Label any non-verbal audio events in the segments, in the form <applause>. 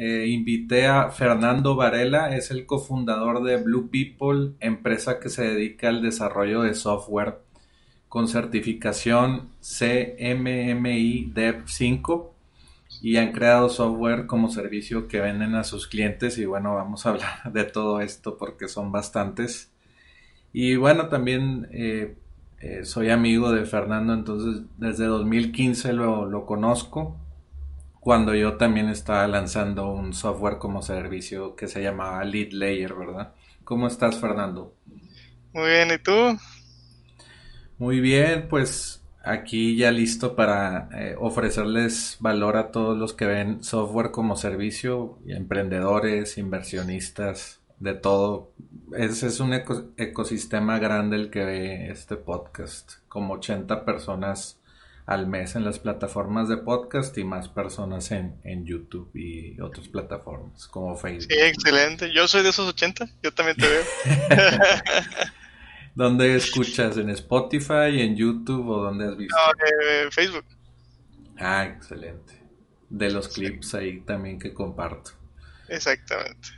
eh, invité a Fernando Varela, es el cofundador de Blue People, empresa que se dedica al desarrollo de software con certificación CMMI Dev 5 y han creado software como servicio que venden a sus clientes. Y bueno, vamos a hablar de todo esto porque son bastantes. Y bueno, también eh, eh, soy amigo de Fernando, entonces desde 2015 lo, lo conozco cuando yo también estaba lanzando un software como servicio que se llamaba Lead Layer, ¿verdad? ¿Cómo estás, Fernando? Muy bien, ¿y tú? Muy bien, pues aquí ya listo para eh, ofrecerles valor a todos los que ven software como servicio, emprendedores, inversionistas, de todo. Ese es un ecosistema grande el que ve este podcast, como 80 personas al mes en las plataformas de podcast y más personas en, en YouTube y otras plataformas como Facebook. Sí, excelente. Yo soy de esos 80, yo también te veo. <laughs> <laughs> ¿Dónde escuchas? ¿En Spotify, en YouTube o dónde has visto? No, eh, Facebook. Ah, excelente. De los clips ahí también que comparto. Exactamente.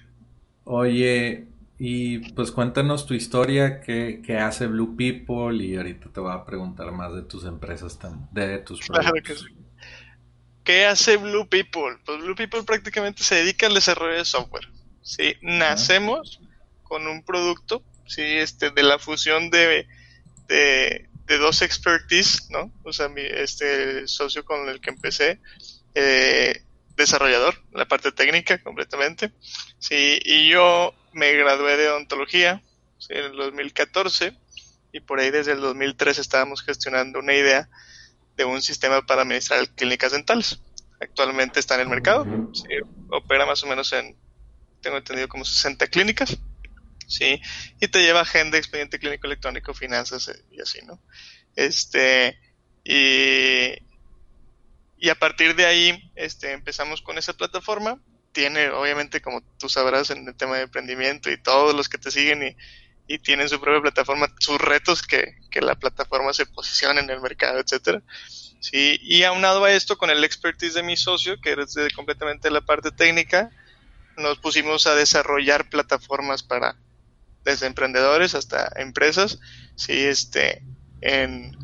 Oye, y pues cuéntanos tu historia, qué, hace Blue People y ahorita te voy a preguntar más de tus empresas, de tus claro que sí. ¿Qué hace Blue People? Pues Blue People prácticamente se dedica al desarrollo de software. ¿sí? Nacemos con un producto ¿sí? este, de la fusión de, de, dos expertise, ¿no? O sea, mi este socio con el que empecé, eh, desarrollador, la parte técnica completamente. Sí, y yo me gradué de odontología en el 2014 y por ahí desde el 2003 estábamos gestionando una idea de un sistema para administrar clínicas dentales. Actualmente está en el mercado, opera más o menos en, tengo entendido, como 60 clínicas, ¿sí? Y te lleva agenda, expediente clínico electrónico, finanzas eh, y así, ¿no? Este, y, y a partir de ahí este, empezamos con esa plataforma tiene, obviamente, como tú sabrás, en el tema de emprendimiento y todos los que te siguen y, tienen su propia plataforma, sus retos que, la plataforma se posicione en el mercado, etcétera. Sí, y aunado a esto, con el expertise de mi socio, que es de completamente la parte técnica, nos pusimos a desarrollar plataformas para desde emprendedores hasta empresas, sí, este, en,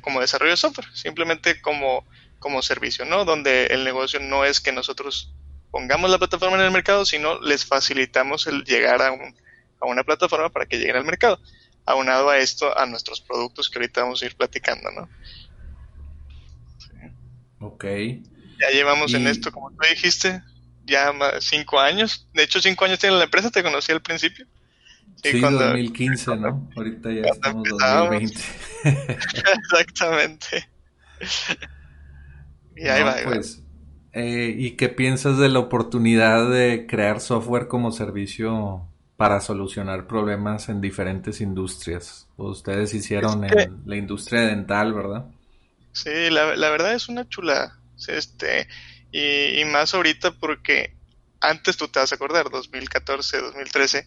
como desarrollo de software, simplemente como como servicio, ¿no? Donde el negocio no es que nosotros pongamos la plataforma en el mercado, sino les facilitamos el llegar a, un, a una plataforma para que lleguen al mercado. Aunado a esto, a nuestros productos que ahorita vamos a ir platicando, ¿no? Ok. Ya llevamos en esto, como tú dijiste, ya cinco años. De hecho, cinco años tiene la empresa, te conocí al principio. Sí, cuando, 2015, ¿no? Ahorita ya estamos en 2020. <laughs> Exactamente. Y ahí va, pues, eh, ¿Y qué piensas de la oportunidad de crear software como servicio para solucionar problemas en diferentes industrias? Ustedes hicieron en la industria dental, ¿verdad? Sí, la, verdad es una chula. Este, y, más ahorita porque antes tú te vas a acordar, 2014, 2013,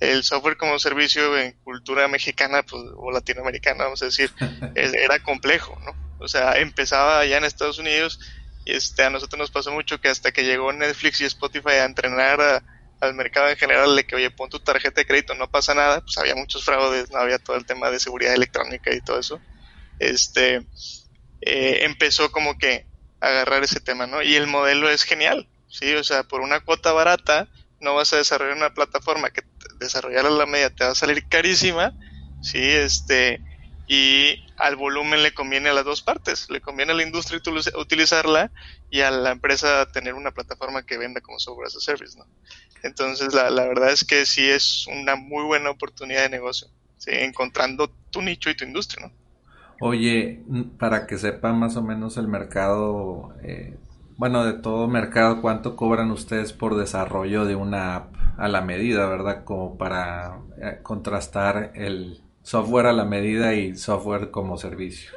el software como servicio en cultura mexicana pues, o latinoamericana, vamos a decir, <laughs> era complejo, ¿no? O sea, empezaba allá en Estados Unidos y este, a nosotros nos pasó mucho que hasta que llegó Netflix y Spotify a entrenar al mercado en general de que, oye, pon tu tarjeta de crédito, no pasa nada, pues había muchos fraudes, no había todo el tema de seguridad electrónica y todo eso. Este, eh, empezó como que a agarrar ese tema, ¿no? Y el modelo es genial, ¿sí? O sea, por una cuota barata no vas a desarrollar una plataforma que desarrollar a la media te va a salir carísima, ¿sí? Este, y al volumen le conviene a las dos partes, le conviene a la industria utilizarla y a la empresa tener una plataforma que venda como software as a service, ¿no? Entonces la, la verdad es que sí es una muy buena oportunidad de negocio, ¿sí? encontrando tu nicho y tu industria, ¿no? Oye, para que sepa más o menos el mercado, eh, bueno, de todo mercado, ¿cuánto cobran ustedes por desarrollo de una app a la medida, verdad? Como para eh, contrastar el software a la medida y software como servicio.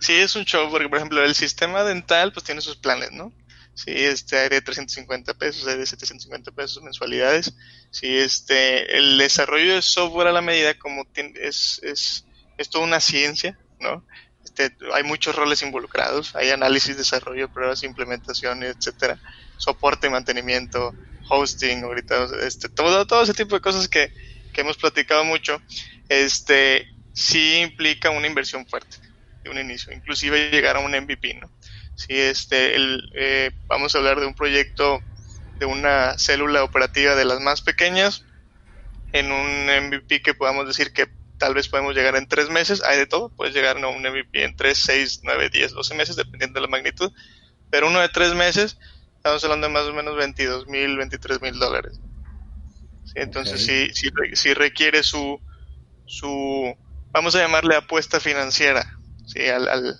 sí, es un show, porque por ejemplo el sistema dental pues tiene sus planes, ¿no? Sí, este hay de 350 pesos, hay de 750 pesos mensualidades. Sí, este, el desarrollo de software a la medida como es, es, es toda una ciencia, ¿no? Este, hay muchos roles involucrados, hay análisis, desarrollo, pruebas, implementación, etcétera, soporte, mantenimiento, hosting, ahorita, este, todo, todo ese tipo de cosas que, que hemos platicado mucho, este, sí implica una inversión fuerte de un inicio, inclusive llegar a un MVP, ¿no? Si este, el, eh, vamos a hablar de un proyecto de una célula operativa de las más pequeñas, en un MVP que podamos decir que tal vez podemos llegar en tres meses, hay de todo, puedes llegar a un MVP en tres, seis, nueve, diez, doce meses, dependiendo de la magnitud, pero uno de tres meses, estamos hablando de más o menos 22 mil, 23 mil dólares. Entonces sí, sí, sí, requiere su, su, vamos a llamarle apuesta financiera, ¿sí? al, al,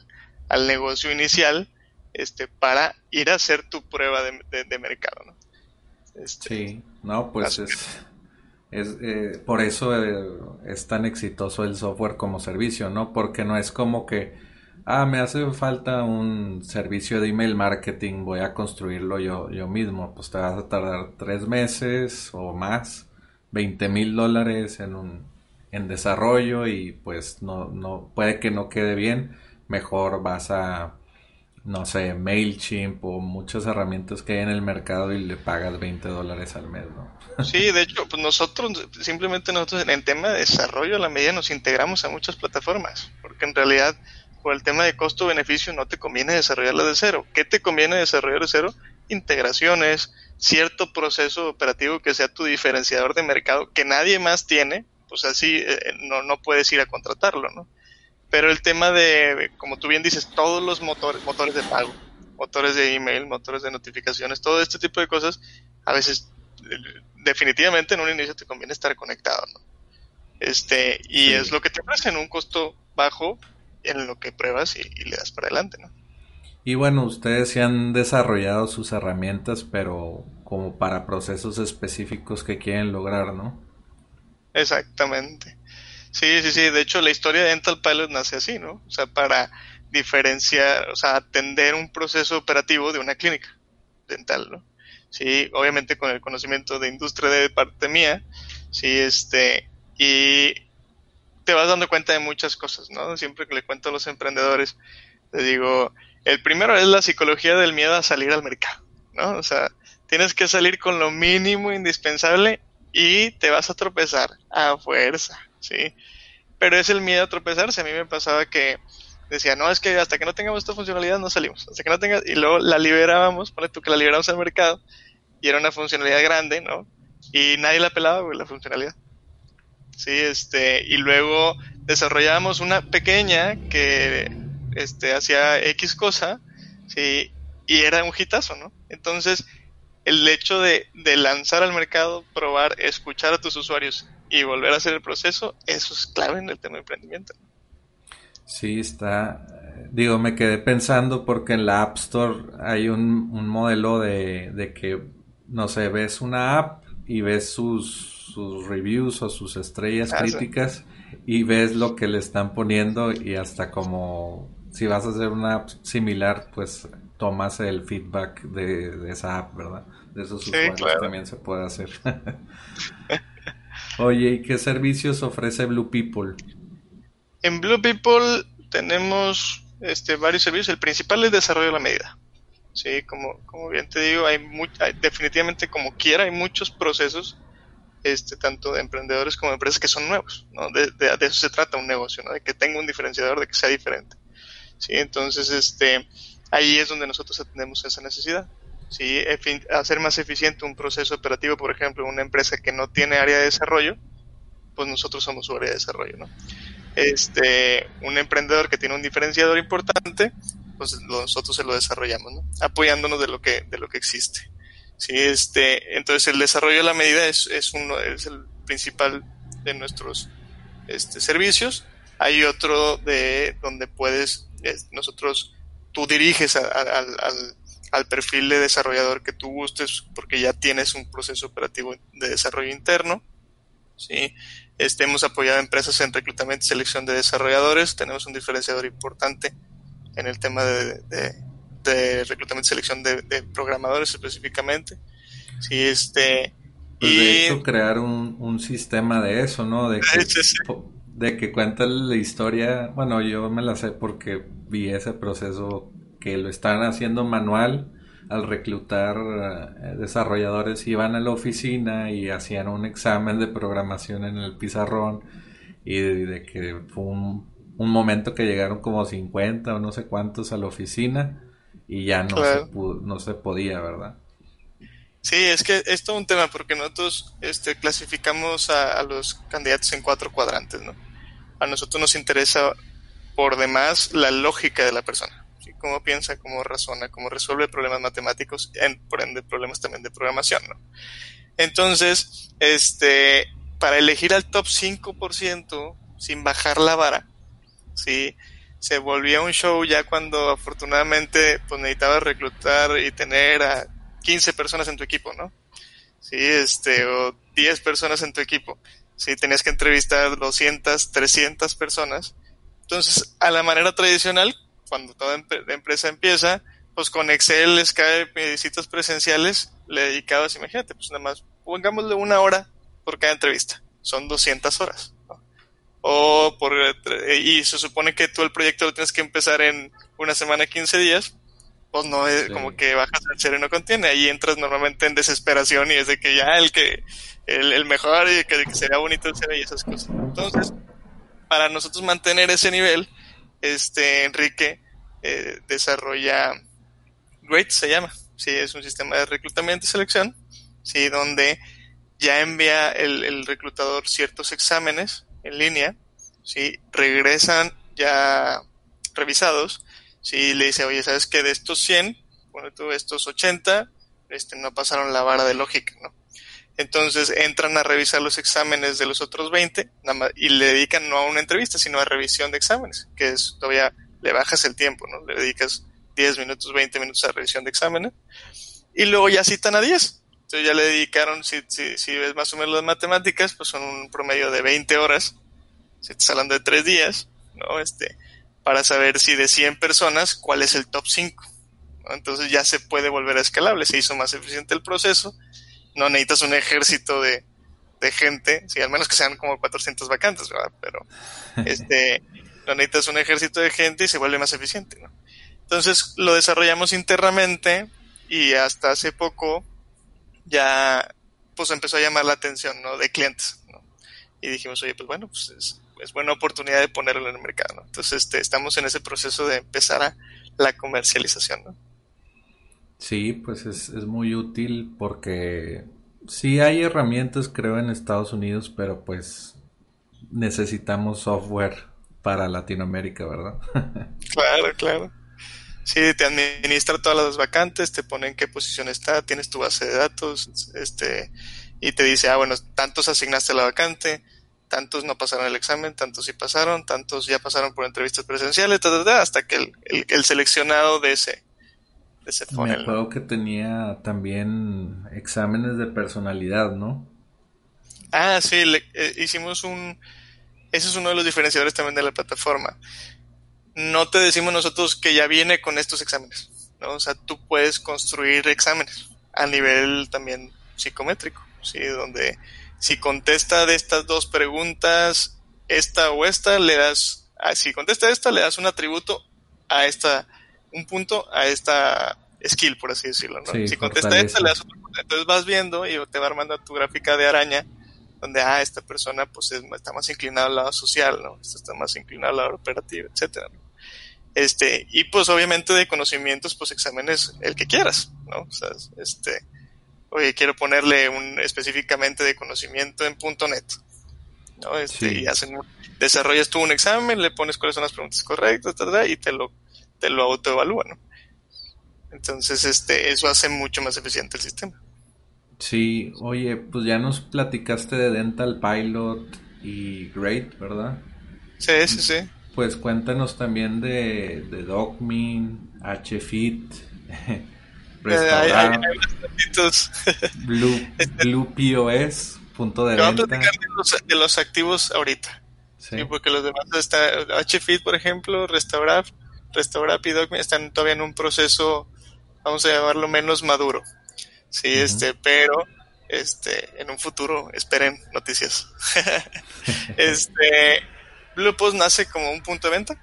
al negocio inicial, este, para ir a hacer tu prueba de, de, mercado, ¿no? Este, sí, no, pues es... Es, eh, por eso eh, es tan exitoso el software como servicio, ¿no? Porque no es como que, ah, me hace falta un servicio de email marketing, voy a construirlo yo, yo mismo. Pues te vas a tardar tres meses o más, 20 mil dólares en un en desarrollo y pues no, no puede que no quede bien. Mejor vas a no sé, MailChimp o muchas herramientas que hay en el mercado y le pagas 20 dólares al mes, ¿no? <laughs> Sí, de hecho, pues nosotros, simplemente nosotros en el tema de desarrollo a la medida nos integramos a muchas plataformas, porque en realidad por el tema de costo-beneficio no te conviene desarrollarla de cero. ¿Qué te conviene desarrollar de cero? Integraciones, cierto proceso operativo que sea tu diferenciador de mercado que nadie más tiene, pues así eh, no, no puedes ir a contratarlo, ¿no? Pero el tema de, como tú bien dices, todos los motores, motores de pago, motores de email, motores de notificaciones, todo este tipo de cosas, a veces definitivamente en un inicio te conviene estar conectado, ¿no? Este, y es lo que te ofrecen un costo bajo en lo que pruebas y, le das para adelante, ¿no? Y bueno, ustedes se han desarrollado sus herramientas, pero como para procesos específicos que quieren lograr, ¿no? Exactamente. Sí, sí, sí. De hecho, la historia de Dental Pilot nace así, ¿no? O sea, para diferenciar, o sea, atender un proceso operativo de una clínica dental, ¿no? Sí, obviamente con el conocimiento de industria de parte mía, sí, este, y te vas dando cuenta de muchas cosas, ¿no? Siempre que le cuento a los emprendedores, le digo, el primero es la psicología del miedo a salir al mercado, ¿no? O sea, tienes que salir con lo mínimo indispensable y te vas a tropezar a fuerza, ¿sí? Pero es el miedo a tropezarse. A mí me pasaba que decía, no, es que hasta que no tengamos esta funcionalidad no salimos. Hasta que no tenga... Y luego la liberábamos, pone tú que la liberamos al mercado, y era una funcionalidad grande, ¿no? Y nadie la pelaba, güey, la funcionalidad. Sí, este, y luego desarrollábamos una pequeña que este, hacía X cosa, sí, y era un hitazo, ¿no? Entonces, el hecho de, de lanzar al mercado, probar, escuchar a tus usuarios y volver a hacer el proceso, eso es clave en el tema de emprendimiento. Sí, está. Digo, me quedé pensando porque en la App Store hay un, modelo de, que, no sé, ves una app y ves sus, sus reviews o sus estrellas ah, críticas y ves lo que le están poniendo y hasta como si vas a hacer una app similar, pues tomas el feedback de, esa app, ¿verdad? De esos usuarios también se puede hacer. <laughs> Oye, ¿y qué servicios ofrece Blue People? En Blue People tenemos este, varios servicios. El principal es desarrollo de la medida. Sí, como, como bien te digo, hay, definitivamente como quiera, hay muchos procesos, este, tanto de emprendedores como de empresas que son nuevos, ¿no? De, eso se trata un negocio, ¿no? De que tenga un diferenciador, de que sea diferente. Sí, entonces, este, ahí es donde nosotros atendemos esa necesidad. Sí, hacer más eficiente un proceso operativo, por ejemplo, una empresa que no tiene área de desarrollo, pues nosotros somos su área de desarrollo, ¿no? Este, un emprendedor que tiene un diferenciador importante, pues nosotros se lo desarrollamos, ¿no? Apoyándonos de lo que, de lo que existe. Sí, este, entonces el desarrollo de la medida es, es uno, es el principal de nuestros este, servicios. Hay otro de donde puedes, nosotros, tú diriges al, al perfil de desarrollador que tú gustes porque ya tienes un proceso operativo de desarrollo interno. ¿sí? Este, hemos apoyado a empresas en reclutamiento y selección de desarrolladores. Tenemos un diferenciador importante en el tema de, de, reclutamiento y selección de, programadores específicamente. Sí, este, pues de hecho, crear un, un, sistema de eso, ¿no? De <laughs> que, de que cuenta la historia. Bueno, yo me la sé porque vi ese proceso que lo están haciendo manual al reclutar eh, desarrolladores iban a la oficina y hacían un examen de programación en el pizarrón y de, que fue un, momento que llegaron como 50 o no sé cuántos a la oficina y ya no, se, no se podía, ¿verdad? Sí, es que es todo un tema porque nosotros este, clasificamos a, a los candidatos en cuatro cuadrantes, ¿no? A nosotros nos interesa por demás la lógica de la persona cómo piensa, cómo razona, cómo resuelve problemas matemáticos, en, por ende problemas también de programación, ¿no? Entonces, este, para elegir al top 5% sin bajar la vara, ¿sí? Se volvía un show ya cuando afortunadamente pues necesitabas reclutar y tener a 15 personas en tu equipo, ¿no? Sí, este, o 10 personas en tu equipo. Sí, tenías que entrevistar 200, 300 personas. Entonces, a la manera tradicional, cuando toda empresa empieza, pues con Excel, Skype y citas presenciales le dedicabas, imagínate, pues nada más, pongámosle una hora por cada entrevista, son 200 horas. O por, y se supone que tú el proyecto lo tienes que empezar en una semana, 15 días, pues no es como que bajas el cero y no contiene, ahí entras normalmente en desesperación y es de que ya el que, el, mejor y que, que sería bonito el y esas cosas. Entonces, para nosotros mantener ese nivel, este Enrique eh, desarrolla Great se llama, sí, es un sistema de reclutamiento y selección, sí, donde ya envía el, reclutador ciertos exámenes en línea, sí, regresan ya revisados, sí, le dice, oye, ¿sabes qué? De estos 100, bueno, tú estos 80, este, no pasaron la vara de lógica, ¿no? Entonces entran a revisar los exámenes de los otros 20 y le dedican no a una entrevista, sino a revisión de exámenes, que es todavía le bajas el tiempo, ¿no? Le dedicas 10 minutos, 20 minutos a revisión de exámenes y luego ya citan a 10. Entonces ya le dedicaron, si, si, ves más o menos las matemáticas, pues son un promedio de 20 horas, si estás hablando de 3 días, ¿no? Este, para saber si de 100 personas, cuál es el top 5. Entonces ya se puede volver a escalable, se hizo más eficiente el proceso no necesitas un ejército de, gente, sí, al menos que sean como 400 vacantes, ¿verdad? Pero <laughs> este, no necesitas un ejército de gente y se vuelve más eficiente, ¿no? Entonces lo desarrollamos internamente y hasta hace poco ya pues empezó a llamar la atención, ¿no? De clientes, ¿no? Y dijimos, oye, pues bueno, pues es, es buena oportunidad de ponerlo en el mercado, ¿no? Entonces este, estamos en ese proceso de empezar a la comercialización, ¿no? Sí, pues es, es muy útil porque sí hay herramientas, creo, en Estados Unidos, pero pues necesitamos software para Latinoamérica, ¿verdad? <laughs> claro, claro. Sí, te administra todas las vacantes, te pone en qué posición está, tienes tu base de datos, este, y te dice, ah, bueno, tantos asignaste a la vacante, tantos no pasaron el examen, tantos sí pasaron, tantos ya pasaron por entrevistas presenciales, hasta que el, el seleccionado de ese, me acuerdo que tenía también exámenes de personalidad, ¿no? Ah, sí, eh, hicimos un... Ese es uno de los diferenciadores también de la plataforma. No te decimos nosotros que ya viene con estos exámenes. ¿no? O sea, tú puedes construir exámenes a nivel también psicométrico, ¿sí? Donde si contesta de estas dos preguntas, esta o esta, le das, ah, si contesta esta, le das un atributo a esta, un punto a esta skill, por así decirlo, ¿no? si contesta esta, le das otro punto. Entonces vas viendo y te va armando tu gráfica de araña, donde, ah, esta persona pues está más inclinada al lado social, ¿no? Esta está más inclinada al lado operativo, etcétera, Este, y pues obviamente de conocimientos, pues exámenes el que quieras, ¿no? O sea, este, oye, quiero ponerle un específicamente de conocimiento en .NET, ¿no? Este, y hacen, desarrollas tú un examen, le pones cuáles son las preguntas correctas, y te lo, te lo autoevalúa, ¿no? Entonces, este, eso hace mucho más eficiente el sistema. Sí, oye, pues ya nos platicaste de Dental Pilot y Great, ¿verdad? Sí, sí, sí. Pues cuéntanos también de, de DocMin, HFit, <laughs> Restaurant, <laughs> Blue, este, Blue POS, punto de venta. Voy a platicar de los, activos ahorita. Sí. Porque los demás están, HFit, por ejemplo, Restaurant, Restaurant y DocMin están todavía en un proceso, vamos a llamarlo menos maduro. Sí, este, pero este, en un futuro esperen noticias. <laughs> este, Bluepost nace como un punto de venta.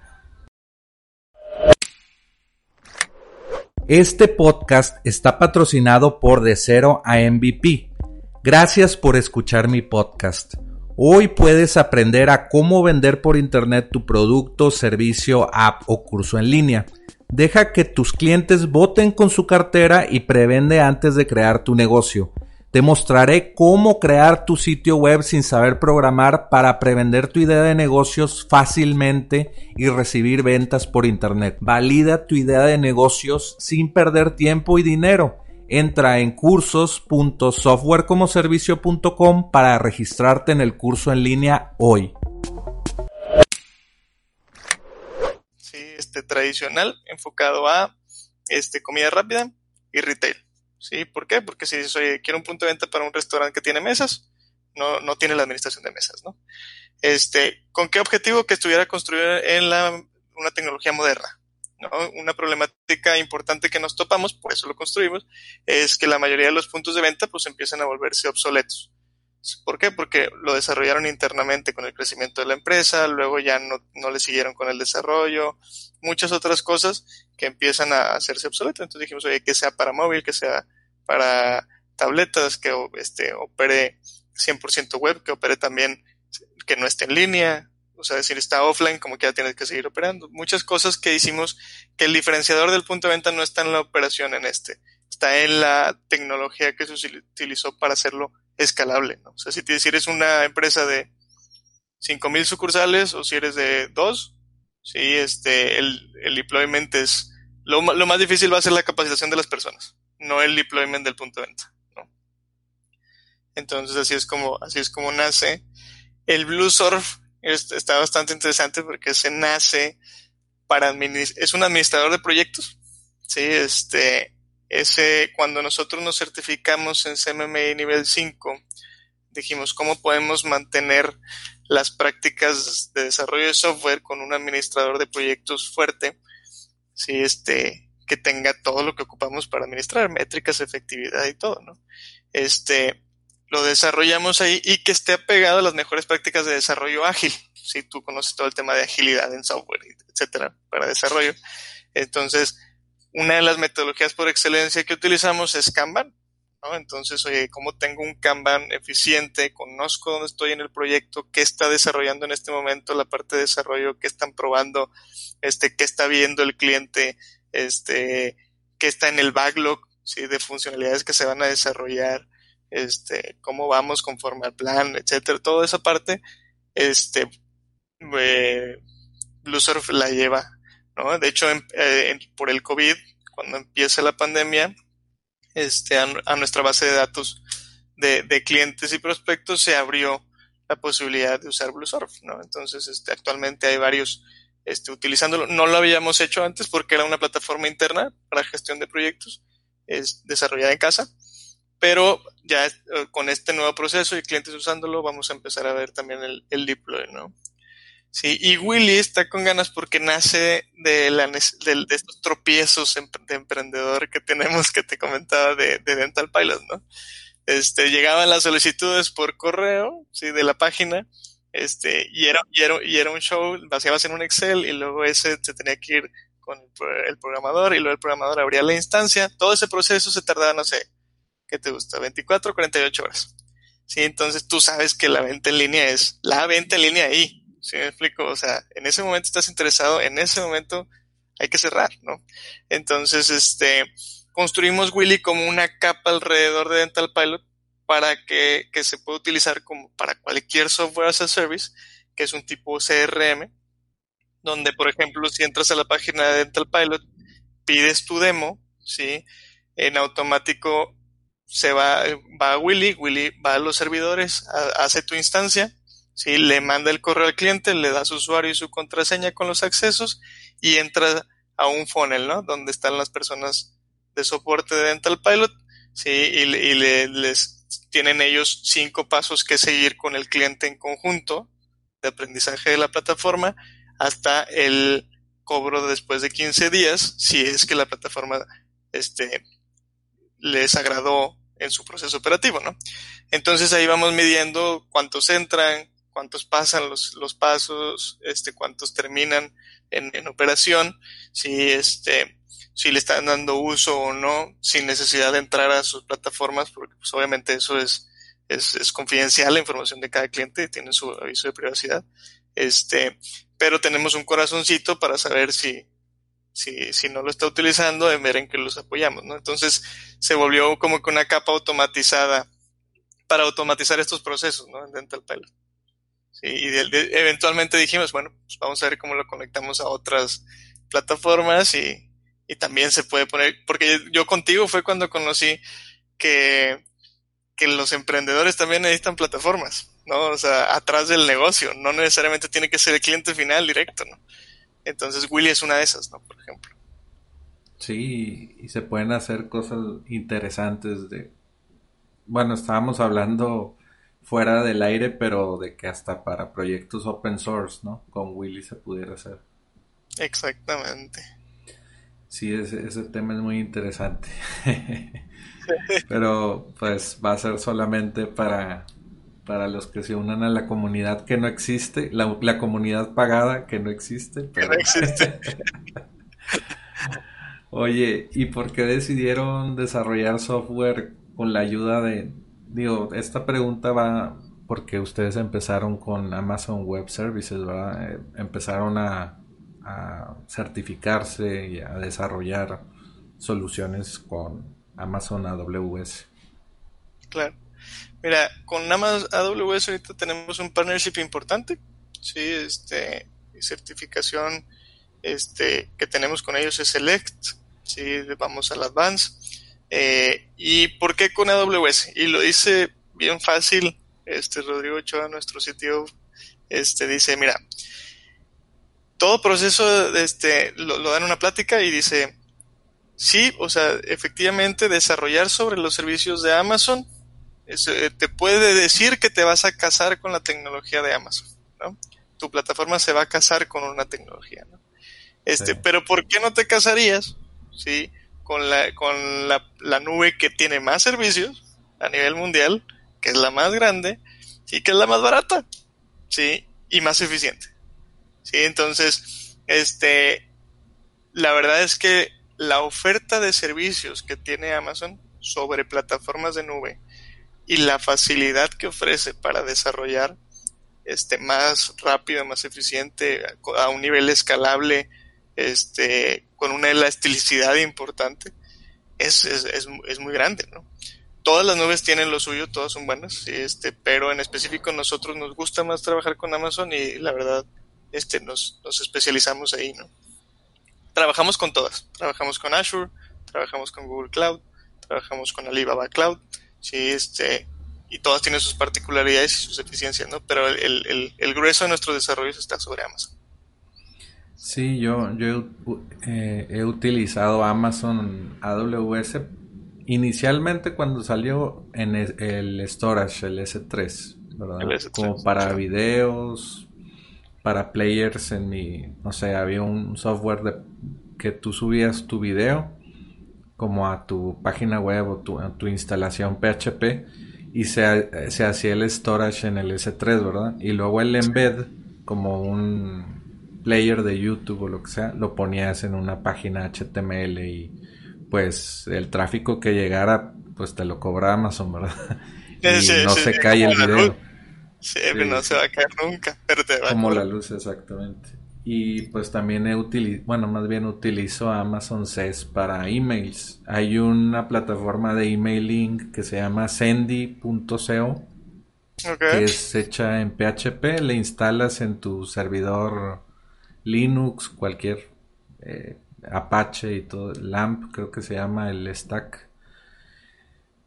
Este podcast está patrocinado por De Cero a MVP. Gracias por escuchar mi podcast. Hoy puedes aprender a cómo vender por internet tu producto, servicio, app o curso en línea. Deja que tus clientes voten con su cartera y prevende antes de crear tu negocio. Te mostraré cómo crear tu sitio web sin saber programar para prevender tu idea de negocios fácilmente y recibir ventas por internet. Valida tu idea de negocios sin perder tiempo y dinero. Entra en cursos.softwarecomoservicio.com para registrarte en el curso en línea hoy. Tradicional enfocado a este, comida rápida y retail. ¿Sí? ¿Por qué? Porque si soy, quiero un punto de venta para un restaurante que tiene mesas, no, no tiene la administración de mesas, ¿no? Este, ¿con qué objetivo? Que estuviera construido en la, una tecnología moderna. Una problemática importante que nos topamos, por eso lo construimos, es que la mayoría de los puntos de venta pues empiezan a volverse obsoletos. ¿Por qué? Porque lo desarrollaron internamente con el crecimiento de la empresa, luego ya no, no le siguieron con el desarrollo, muchas otras cosas que empiezan a hacerse obsoletas. Entonces dijimos, oye, que sea para móvil, que sea para tabletas, que este, opere 100% web, que opere también, que no esté en línea, o sea, decir, está offline, como que ya tienes que seguir operando. Muchas cosas que hicimos que el diferenciador del punto de venta no está en la operación en este, está en la tecnología que se utilizó para hacerlo escalable, ¿no? O sea, si, eres una empresa de 5000 sucursales o si eres de dos, sí, este, el, el deployment es, lo, lo, más difícil va a ser la capacitación de las personas, no el deployment del punto de venta, ¿no? Entonces así es como, así es como nace. El Blue Surf está bastante interesante porque se nace para es un administrador de proyectos, sí, este, ese, cuando nosotros nos certificamos en CMMI nivel 5, dijimos cómo podemos mantener las prácticas de desarrollo de software con un administrador de proyectos fuerte, si este, que tenga todo lo que ocupamos para administrar, métricas, efectividad y todo, ¿no? Este, lo desarrollamos ahí y que esté apegado a las mejores prácticas de desarrollo ágil. Si tú conoces todo el tema de agilidad en software, etcétera, para desarrollo. Entonces, una de las metodologías por excelencia que utilizamos es Kanban. ¿no? Entonces, oye, ¿cómo tengo un Kanban eficiente? Conozco dónde estoy en el proyecto, qué está desarrollando en este momento la parte de desarrollo, qué están probando, este, qué está viendo el cliente, este, qué está en el backlog, ¿sí? De funcionalidades que se van a desarrollar, este, cómo vamos conforme al plan, etcétera. Toda esa parte, este, eh, la lleva De hecho, eh, por el COVID, cuando empieza la pandemia, este, a, nuestra base de datos de, de, clientes y prospectos se abrió la posibilidad de usar Bluesurf, ¿no? Entonces, este, actualmente hay varios este, utilizándolo. No lo habíamos hecho antes porque era una plataforma interna para gestión de proyectos es desarrollada en casa, pero ya eh, con este nuevo proceso y clientes usándolo, vamos a empezar a ver también el, el deploy, ¿no? Sí, y Willy está con ganas porque nace de, la, de, estos tropiezos de emprendedor que tenemos que te comentaba de, de Dental Pilot, ¿no? Este, llegaban las solicitudes por correo, sí, de la página, este, y era, y era, y era un show, vaciabas en un Excel y luego ese se tenía que ir con el programador y luego el programador abría la instancia. Todo ese proceso se tardaba, no sé, ¿qué te gusta? 24 o 48 horas. Sí, entonces tú sabes que la venta en línea es la venta en línea ahí. ¿Sí me explico? O sea, en ese momento estás interesado, en ese momento hay que cerrar, ¿no? Entonces, este, construimos Willy como una capa alrededor de Dental Pilot para que, que se pueda utilizar como para cualquier software as a service, que es un tipo CRM, donde, por ejemplo, si entras a la página de Dental Pilot, pides tu demo, ¿sí? En automático se va, va a Willy, Willy va a los servidores, hace tu instancia, ¿sí? le manda el correo al cliente, le da su usuario y su contraseña con los accesos y entra a un funnel, ¿no? Donde están las personas de soporte de Dental Pilot, ¿sí? Y, y le, les tienen ellos cinco pasos que seguir con el cliente en conjunto de aprendizaje de la plataforma hasta el cobro después de 15 días, si es que la plataforma este, les agradó en su proceso operativo, ¿no? Entonces ahí vamos midiendo cuántos entran, cuántos pasan los, los pasos, este, cuántos terminan en, en, operación, si este, si le están dando uso o no, sin necesidad de entrar a sus plataformas, porque pues obviamente eso es, es, es confidencial, la información de cada cliente tiene su aviso de privacidad. Este, pero tenemos un corazoncito para saber si, si, si no lo está utilizando, en ver en qué los apoyamos, ¿no? Entonces se volvió como que una capa automatizada para automatizar estos procesos, ¿no? En Dental Pilot. Sí, y eventualmente dijimos, bueno, pues vamos a ver cómo lo conectamos a otras plataformas y, y también se puede poner, porque yo contigo fue cuando conocí que, que los emprendedores también necesitan plataformas, ¿no? O sea, atrás del negocio, no necesariamente tiene que ser el cliente final directo, ¿no? Entonces Willy es una de esas, ¿no? Por ejemplo. Sí, y se pueden hacer cosas interesantes de... Bueno, estábamos hablando fuera del aire, pero de que hasta para proyectos open source, ¿no? Con Willy se pudiera hacer. Exactamente. Sí, ese, ese tema es muy interesante. <laughs> pero pues va a ser solamente para para los que se unan a la comunidad que no existe, la, la comunidad pagada que no existe. Pero... Que no existe. <laughs> Oye, ¿y por qué decidieron desarrollar software con la ayuda de, digo, esta pregunta va porque ustedes empezaron con Amazon Web Services, ¿verdad? Eh, empezaron a, certificarse y a desarrollar soluciones con Amazon AWS. Claro. Mira, con Amazon AWS ahorita tenemos un partnership importante, sí, este, certificación, este, que tenemos con ellos es Select, sí, vamos al Advance. Eh, ¿Y por qué con AWS? Y lo dice bien fácil, este, Rodrigo Ochoa, nuestro sitio, este, dice, mira, todo proceso, este, lo, lo dan una plática y dice, sí, o sea, efectivamente desarrollar sobre los servicios de Amazon eh, te puede decir que te vas a casar con la tecnología de Amazon, ¿no? Tu plataforma se va a casar con una tecnología, ¿no? Este, sí. pero ¿por qué no te casarías, sí, con la, con la, la nube que tiene más servicios a nivel mundial, que es la más grande y que es la más barata, sí, y más eficiente, sí, entonces, este, la verdad es que la oferta de servicios que tiene Amazon sobre plataformas de nube y la facilidad que ofrece para desarrollar este más rápido, más eficiente, a un nivel escalable, este, con una elasticidad importante, es, es, es, es muy grande, ¿no? Todas las nubes tienen lo suyo, todas son buenas, este, pero en específico nosotros nos gusta más trabajar con Amazon y la verdad, este, nos, nos especializamos ahí, ¿no? Trabajamos con todas, trabajamos con Azure, trabajamos con Google Cloud, trabajamos con Alibaba Cloud, sí, este, y todas tienen sus particularidades y sus eficiencias, ¿no? Pero el, el, el grueso de nuestros desarrollos está sobre Amazon. Sí, yo, yo eh, he utilizado Amazon AWS inicialmente cuando salió en el, storage, el S3, ¿verdad? El S3, Como para videos, para players en mi, no sé, había un software de, que tú subías tu video como a tu página web o tu, a tu instalación PHP y se, se hacía el storage en el S3, ¿verdad? Y luego el embed como un player de YouTube o lo que sea, lo ponías en una página HTML y pues el tráfico que llegara pues te lo cobra Amazon, ¿verdad? <laughs> y no se cae el video. Sí, no se va a caer nunca, pero te va Como la luz, exactamente. Y pues también he utilizado, bueno, más bien utilizo Amazon SES para emails. Hay una plataforma de emailing que se llama sendy.co que es hecha en PHP, le instalas en tu servidor Linux, cualquier eh, Apache y todo, LAMP creo que se llama el stack.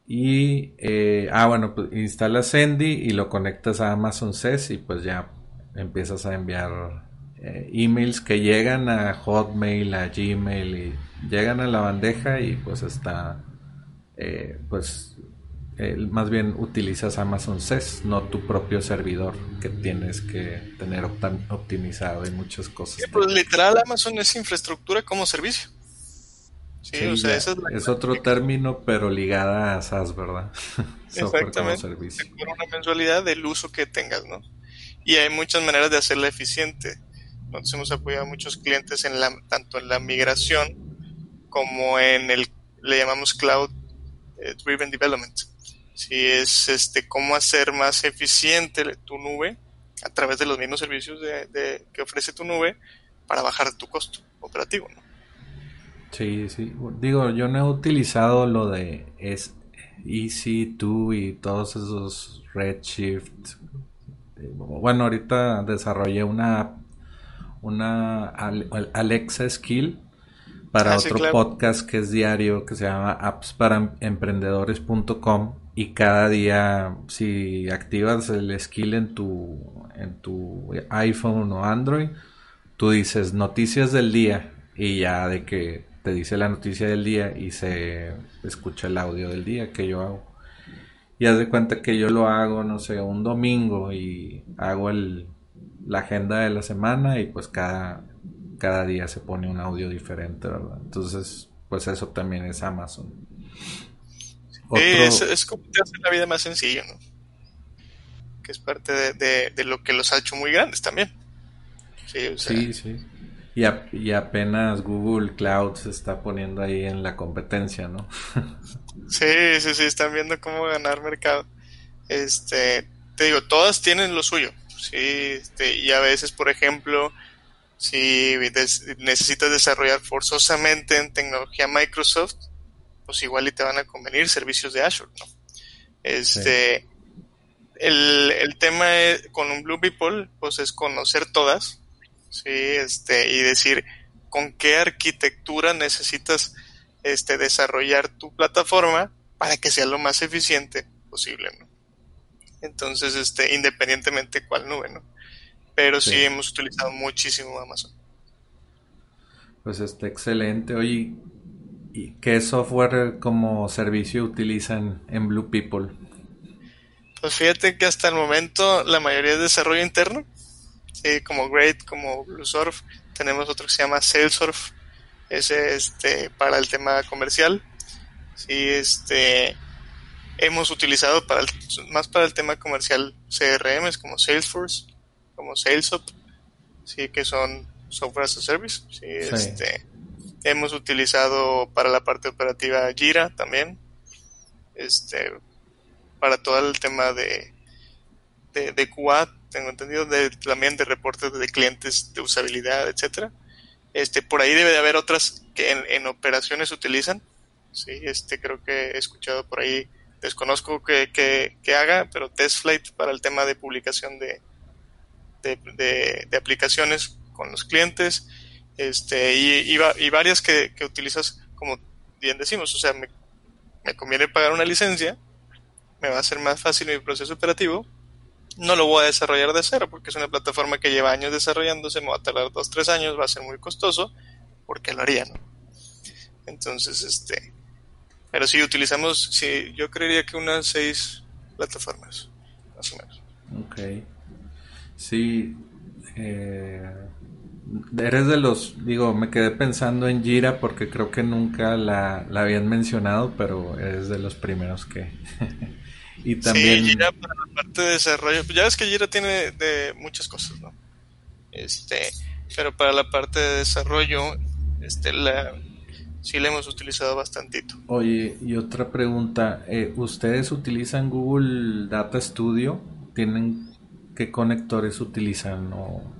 Y, eh, ah, bueno, pues instalas Sendy y lo conectas a Amazon SES y pues ya empiezas a enviar eh, emails que llegan a Hotmail, a Gmail y llegan a la bandeja y pues está, pues más bien utilizas Amazon SES, no tu propio servidor que tienes que tener optimizado y muchas cosas. Sí, pues literal Amazon es infraestructura como servicio. Sí, o sea, es, otro término, pero ligada a SaaS, ¿verdad? <laughs> Exactamente. servicio. una mensualidad del uso que tengas, ¿no? Y hay muchas maneras de hacerla eficiente. Nosotros hemos apoyado a muchos clientes en la, tanto en la migración como en el, le llamamos Cloud eh, Driven Development si es este cómo hacer más eficiente tu nube a través de los mismos servicios de, que ofrece tu nube para bajar tu costo operativo. ¿no? Sí, sí. Digo, yo no he utilizado lo de es EC2 y todos esos Redshift. Bueno, ahorita desarrollé una una Alexa Skill para ah, otro podcast que es diario que se llama appsparaemprendedores.com y cada día si activas el skill en tu en tu iPhone o Android tú dices noticias del día y ya de que te dice la noticia del día y se escucha el audio del día que yo hago. Y haz de cuenta que yo lo hago no sé un domingo y hago el la agenda de la semana y pues cada cada día se pone un audio diferente verdad entonces pues eso también es Amazon es, como te hace la vida más sencilla, ¿no? Que es parte de, lo que los ha hecho muy grandes también. Sí, sí. Y, y, apenas Google Cloud se está poniendo ahí en la competencia, ¿no? <laughs> sí, sí, sí, están viendo cómo ganar mercado. Este, te digo, todas tienen lo suyo. Sí, este, y a veces, por ejemplo, si necesitas desarrollar forzosamente en tecnología Microsoft, pues igual y te van a convenir servicios de Azure, ¿no? Este, el, el, tema con un Blue People, pues es conocer todas, sí, este, y decir con qué arquitectura necesitas este, desarrollar tu plataforma para que sea lo más eficiente posible, ¿no? Entonces, este, independientemente cuál nube, ¿no? Pero sí, hemos utilizado muchísimo Amazon. Pues está excelente. Oye, ¿Y qué software como servicio utilizan en Blue People? Pues fíjate que hasta el momento la mayoría es desarrollo interno, como Great, como BlueSurf. Tenemos otro que se llama Salesforce, ese este, para el tema comercial. Sí, este, hemos utilizado para más para el tema comercial CRMs como Salesforce, como Salesop, sí, que son software as a service. sí. Este, Hemos utilizado para la parte operativa Jira también. Este, para todo el tema de, de, QA, tengo entendido, de, también de reportes de clientes de usabilidad, etcétera. Este, por ahí debe de haber otras que en, operaciones utilizan. Sí, este, creo que he escuchado por ahí, desconozco que, que, haga, pero TestFlight para el tema de publicación de, de aplicaciones con los clientes este, y, y, varias que, utilizas, como bien decimos, o sea, me, conviene pagar una licencia, me va a ser más fácil mi proceso operativo, no lo voy a desarrollar de cero porque es una plataforma que lleva años desarrollándose, me va a tardar dos, tres años, va a ser muy costoso, porque lo haría. Entonces, este, pero si utilizamos, sí, yo creería que unas seis plataformas, más o menos. Ok. Sí, Eh, eres de los, digo, me quedé pensando en Jira porque creo que nunca la, habían mencionado, pero eres de los primeros que... <laughs> y también... Sí, Jira para la parte de desarrollo, ya ves que Jira tiene de muchas cosas, ¿no? Este, pero para la parte de desarrollo, este, la, sí la hemos utilizado bastantito. Oye, y otra pregunta, eh, ¿ustedes utilizan Google Data Studio? ¿Tienen qué conectores utilizan o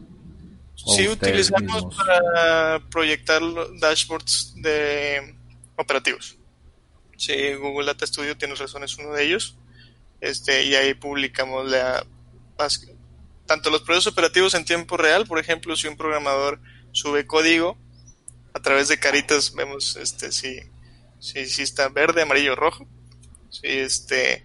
sí, utilizamos para proyectar dashboards de operativos. Sí, Google Data Studio tiene razón, es uno de ellos. Este, y ahí publicamos la, tanto los procesos operativos en tiempo real, por ejemplo, si un programador sube código, a través de caritas vemos este si, si, si está verde, amarillo, rojo. Sí, este,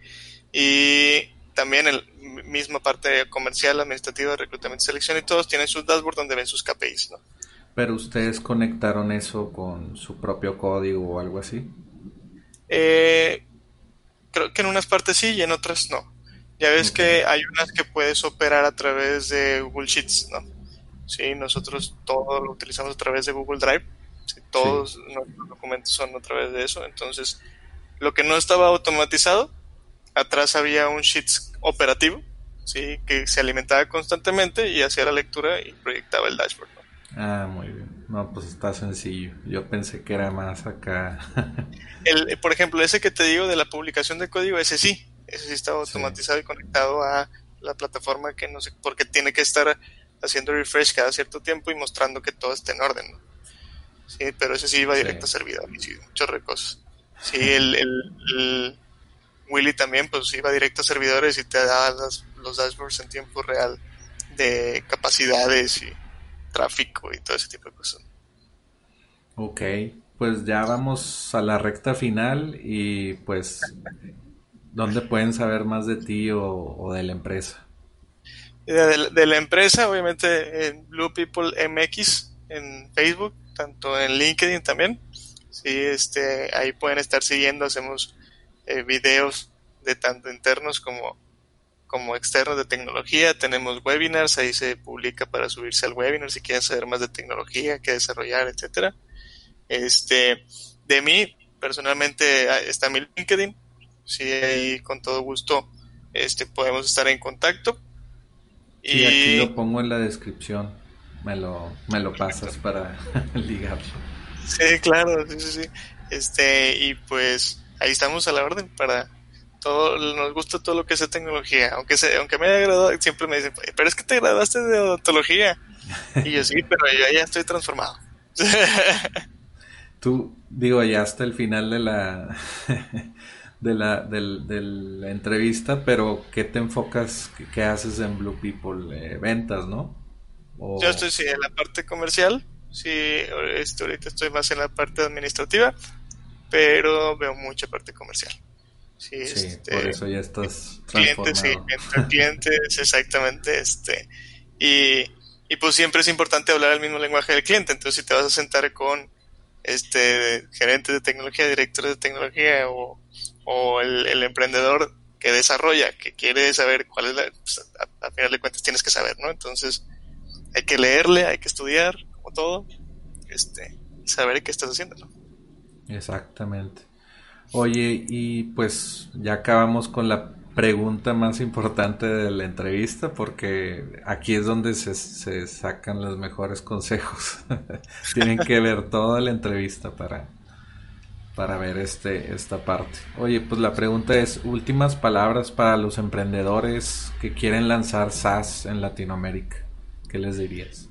y también el misma parte comercial, administrativa, reclutamiento selección y todos tienen sus dashboards donde ven sus KPIs, ¿no? Pero ustedes conectaron eso con su propio código o algo así. Eh, creo que en unas partes sí y en otras no. Ya ves que hay unas que puedes operar a través de Google Sheets, ¿no? Sí, nosotros todo lo utilizamos a través de Google Drive. todos nuestros documentos son a través de eso. Entonces, lo que no estaba automatizado, atrás había un Sheets operativo, ¿sí? que se alimentaba constantemente y hacía la lectura y proyectaba el dashboard. Ah, muy bien. No, pues está sencillo. Yo pensé que era más acá. <laughs> el, por ejemplo, ese que te digo de la publicación de código, ese sí. Ese sí estaba automatizado y conectado a la plataforma que no sé, porque tiene que estar haciendo refresh cada cierto tiempo y mostrando que todo esté en orden. Sí, pero ese sí iba directo a servidor y sí, muchos recursos. Sí, el, el Willy también pues iba directo a servidores y te daba los dashboards en tiempo real de capacidades y tráfico y todo ese tipo de cosas. Ok, pues ya vamos a la recta final y pues ¿dónde pueden saber más de ti o, de la empresa? De, la empresa, obviamente en Blue People MX en Facebook, tanto en LinkedIn también. Sí, este, ahí pueden estar siguiendo, hacemos eh, videos de tanto internos como, como externos de tecnología. Tenemos webinars, ahí se publica para subirse al webinar si quieren saber más de tecnología, qué desarrollar, etcétera. Este, de mí, personalmente, ah, está mi LinkedIn. Sí, ahí con todo gusto este, podemos estar en contacto. Y aquí lo pongo en la descripción. Me lo, me lo pasas para <laughs> ligarlo. Sí, claro, sí, sí, sí. Este, y pues ahí estamos a la orden para todo, nos gusta todo lo que sea tecnología, aunque se, aunque me haya graduado, siempre me dicen, pero es que te graduaste de odontología. Y yo sí, pero yo ya estoy transformado. Tú, digo, ya hasta el final de la <laughs> de la, de la entrevista, pero ¿qué te enfocas, qué, haces en Blue People? Eh, ventas, ¿no? Yo estoy sí, en la parte comercial, sí, este, ahorita estoy más en la parte administrativa, pero veo mucha parte comercial. Sí, este, por eso ya estás clientes, sí, entre <laughs> clientes, exactamente, este, y, y pues siempre es importante hablar el mismo lenguaje del cliente, entonces si te vas a sentar con este gerentes de tecnología, directores de tecnología o, o el, emprendedor que desarrolla, que quiere saber cuál es la, pues, a, final de cuentas tienes que saber, ¿no? Entonces hay que leerle, hay que estudiar, como todo, este, saber qué estás haciendo, ¿no? Exactamente. Oye, y pues ya acabamos con la pregunta más importante de la entrevista porque aquí es donde se, se sacan los mejores consejos. <laughs> Tienen que ver toda la entrevista para, para ver este, esta parte. Oye, pues la pregunta es, últimas palabras para los emprendedores que quieren lanzar SaaS en Latinoamérica. ¿Qué les dirías?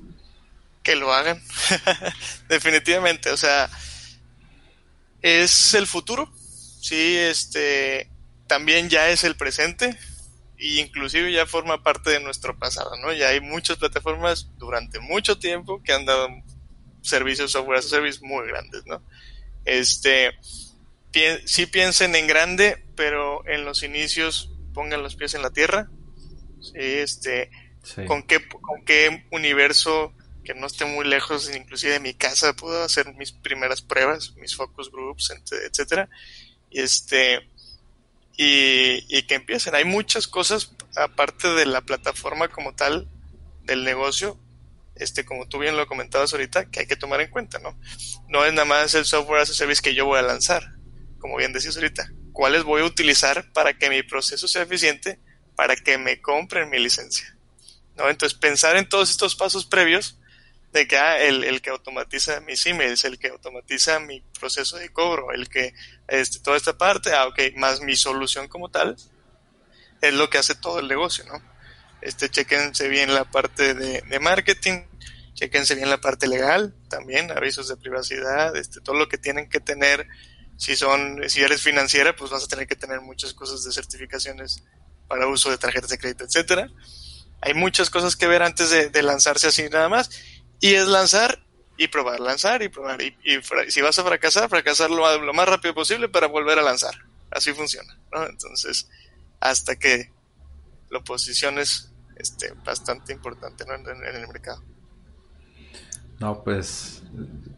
Que lo hagan. <laughs> Definitivamente, o sea, es el futuro. Sí, este también ya es el presente e inclusive ya forma parte de nuestro pasado, ¿no? Ya hay muchas plataformas durante mucho tiempo que han dado servicios software as a service muy grandes, ¿no? Este, sí piensen en grande, pero en los inicios pongan los pies en la tierra. Sí, este, ¿con qué con qué universo que no esté muy lejos, inclusive de mi casa, puedo hacer mis primeras pruebas, mis focus groups, etcétera. Y este, y, que empiecen. Hay muchas cosas, aparte de la plataforma como tal, del negocio, este, como tú bien lo comentabas ahorita, que hay que tomar en cuenta, ¿no? No es nada más el software as a service que yo voy a lanzar, como bien decías ahorita. ¿Cuáles voy a utilizar para que mi proceso sea eficiente, para que me compren mi licencia? ¿No? Entonces, pensar en todos estos pasos previos de que ah, el, el, que automatiza mis emails, el que automatiza mi proceso de cobro, el que este, toda esta parte, ah, ok, más mi solución como tal, es lo que hace todo el negocio, ¿no? Este, chequense bien la parte de, de marketing, chequense bien la parte legal, también avisos de privacidad, este, todo lo que tienen que tener. Si son, si eres financiera, pues vas a tener que tener muchas cosas de certificaciones para uso de tarjetas de crédito, etcétera. Hay muchas cosas que ver antes de, lanzarse así nada más. Y es lanzar y probar, lanzar y probar. Y, si vas a fracasar, fracasar lo, lo, más rápido posible para volver a lanzar. Así funciona, ¿no? Entonces, hasta que lo posiciones este, bastante importante ¿no? en, el mercado. No, pues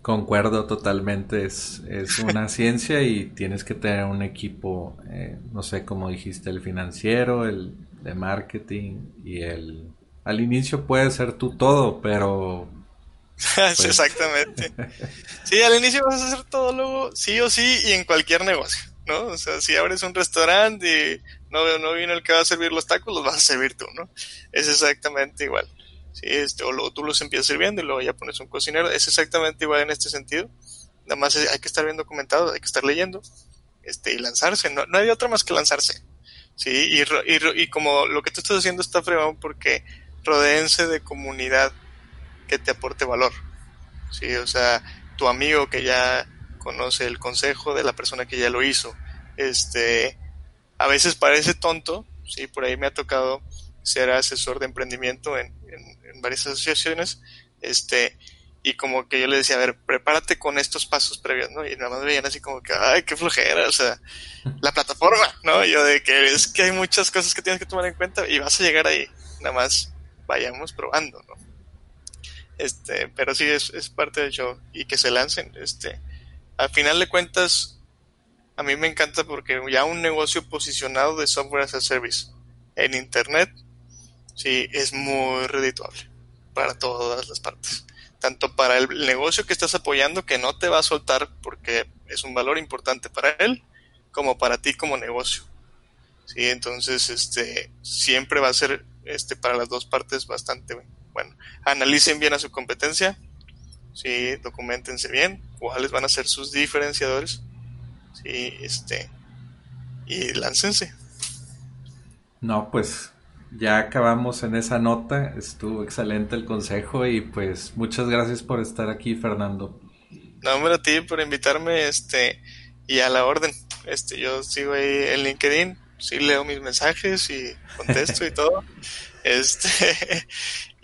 concuerdo totalmente, es, es una <laughs> ciencia y tienes que tener un equipo, eh, no sé, como dijiste, el financiero, el de marketing y el... Al inicio puede ser tú todo, pero... <laughs> Pues Exactamente. Sí, al inicio vas a hacer todo luego, sí o sí, y en cualquier negocio, ¿no? O sea, si abres un restaurante y no, no vino el que va a servir los tacos, los vas a servir tú, ¿no? Es exactamente igual. Sí, este, o luego tú los empiezas sirviendo y luego ya pones un cocinero. Es exactamente igual en este sentido. Nada más hay que estar bien documentado, hay que estar leyendo este, y lanzarse. No, no hay otra más que lanzarse. Sí, y, y, y como lo que tú estás haciendo está fregado porque rodeense de comunidad que te aporte valor. Sí, o sea, tu amigo que ya conoce el consejo de la persona que ya lo hizo. Este, a veces parece tonto, sí, por ahí me ha tocado ser asesor de emprendimiento en, varias asociaciones, este, y como que yo le decía, a ver, prepárate con estos pasos previos, ¿no? Y nada más veían así como que, ay, qué flojera, o sea, <laughs> la plataforma, ¿no? yo de que es que hay muchas cosas que tienes que tomar en cuenta y vas a llegar ahí, nada más vayamos probando, ¿no? Este, pero sí es, es parte del show y que se lancen, este, al final de cuentas, a mí me encanta porque ya un negocio posicionado de software as a service en Internet, sí, es muy redituable para todas las partes. Tanto para el negocio que estás apoyando, que no te va a soltar porque es un valor importante para él, como para ti como negocio. Sí, entonces, este, siempre va a ser, este, para las dos partes bastante bueno. Analicen bien a su competencia, sí, documentense bien, cuáles van a ser sus diferenciadores Sí, este. Y láncense. No, pues ya acabamos en esa nota. Estuvo excelente el consejo y pues muchas gracias por estar aquí, Fernando. No, hombre, a ti por invitarme, este, y a la orden. Este, yo sigo ahí en LinkedIn, sí leo mis mensajes y contesto y todo. <laughs> Este,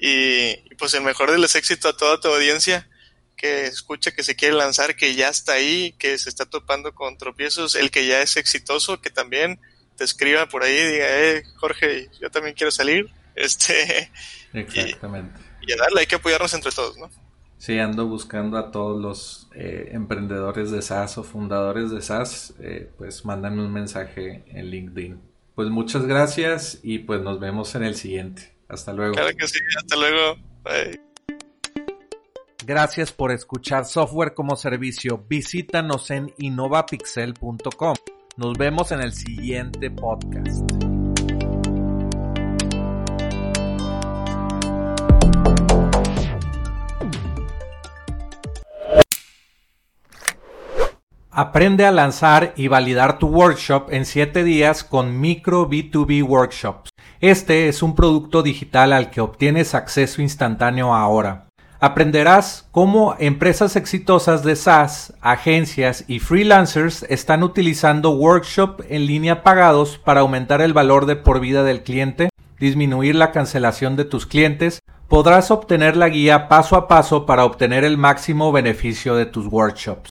y, y, pues el mejor de los éxitos a toda tu audiencia que escucha que se quiere lanzar, que ya está ahí, que se está topando con tropiezos, el que ya es exitoso, que también te escriba por ahí y diga, eh, Jorge, yo también quiero salir. <laughs> Este, Exactamente. Y, a darle, hay que apoyarnos entre todos, ¿no? Sí, ando buscando a todos los eh, emprendedores de SaaS o fundadores de SaaS, eh, pues mándame un mensaje en LinkedIn. Pues muchas gracias y pues nos vemos en el siguiente. Hasta luego. Claro que sí, hasta luego. Bye. Gracias por escuchar Software como Servicio. Visítanos en innovapixel.com. Nos vemos en el siguiente podcast. Aprende a lanzar y validar tu workshop en 7 días con Micro B2B Workshops. Este es un producto digital al que obtienes acceso instantáneo ahora. Aprenderás cómo empresas exitosas de SaaS, agencias y freelancers están utilizando workshop en línea pagados para aumentar el valor de por vida del cliente, disminuir la cancelación de tus clientes, podrás obtener la guía paso a paso para obtener el máximo beneficio de tus workshops.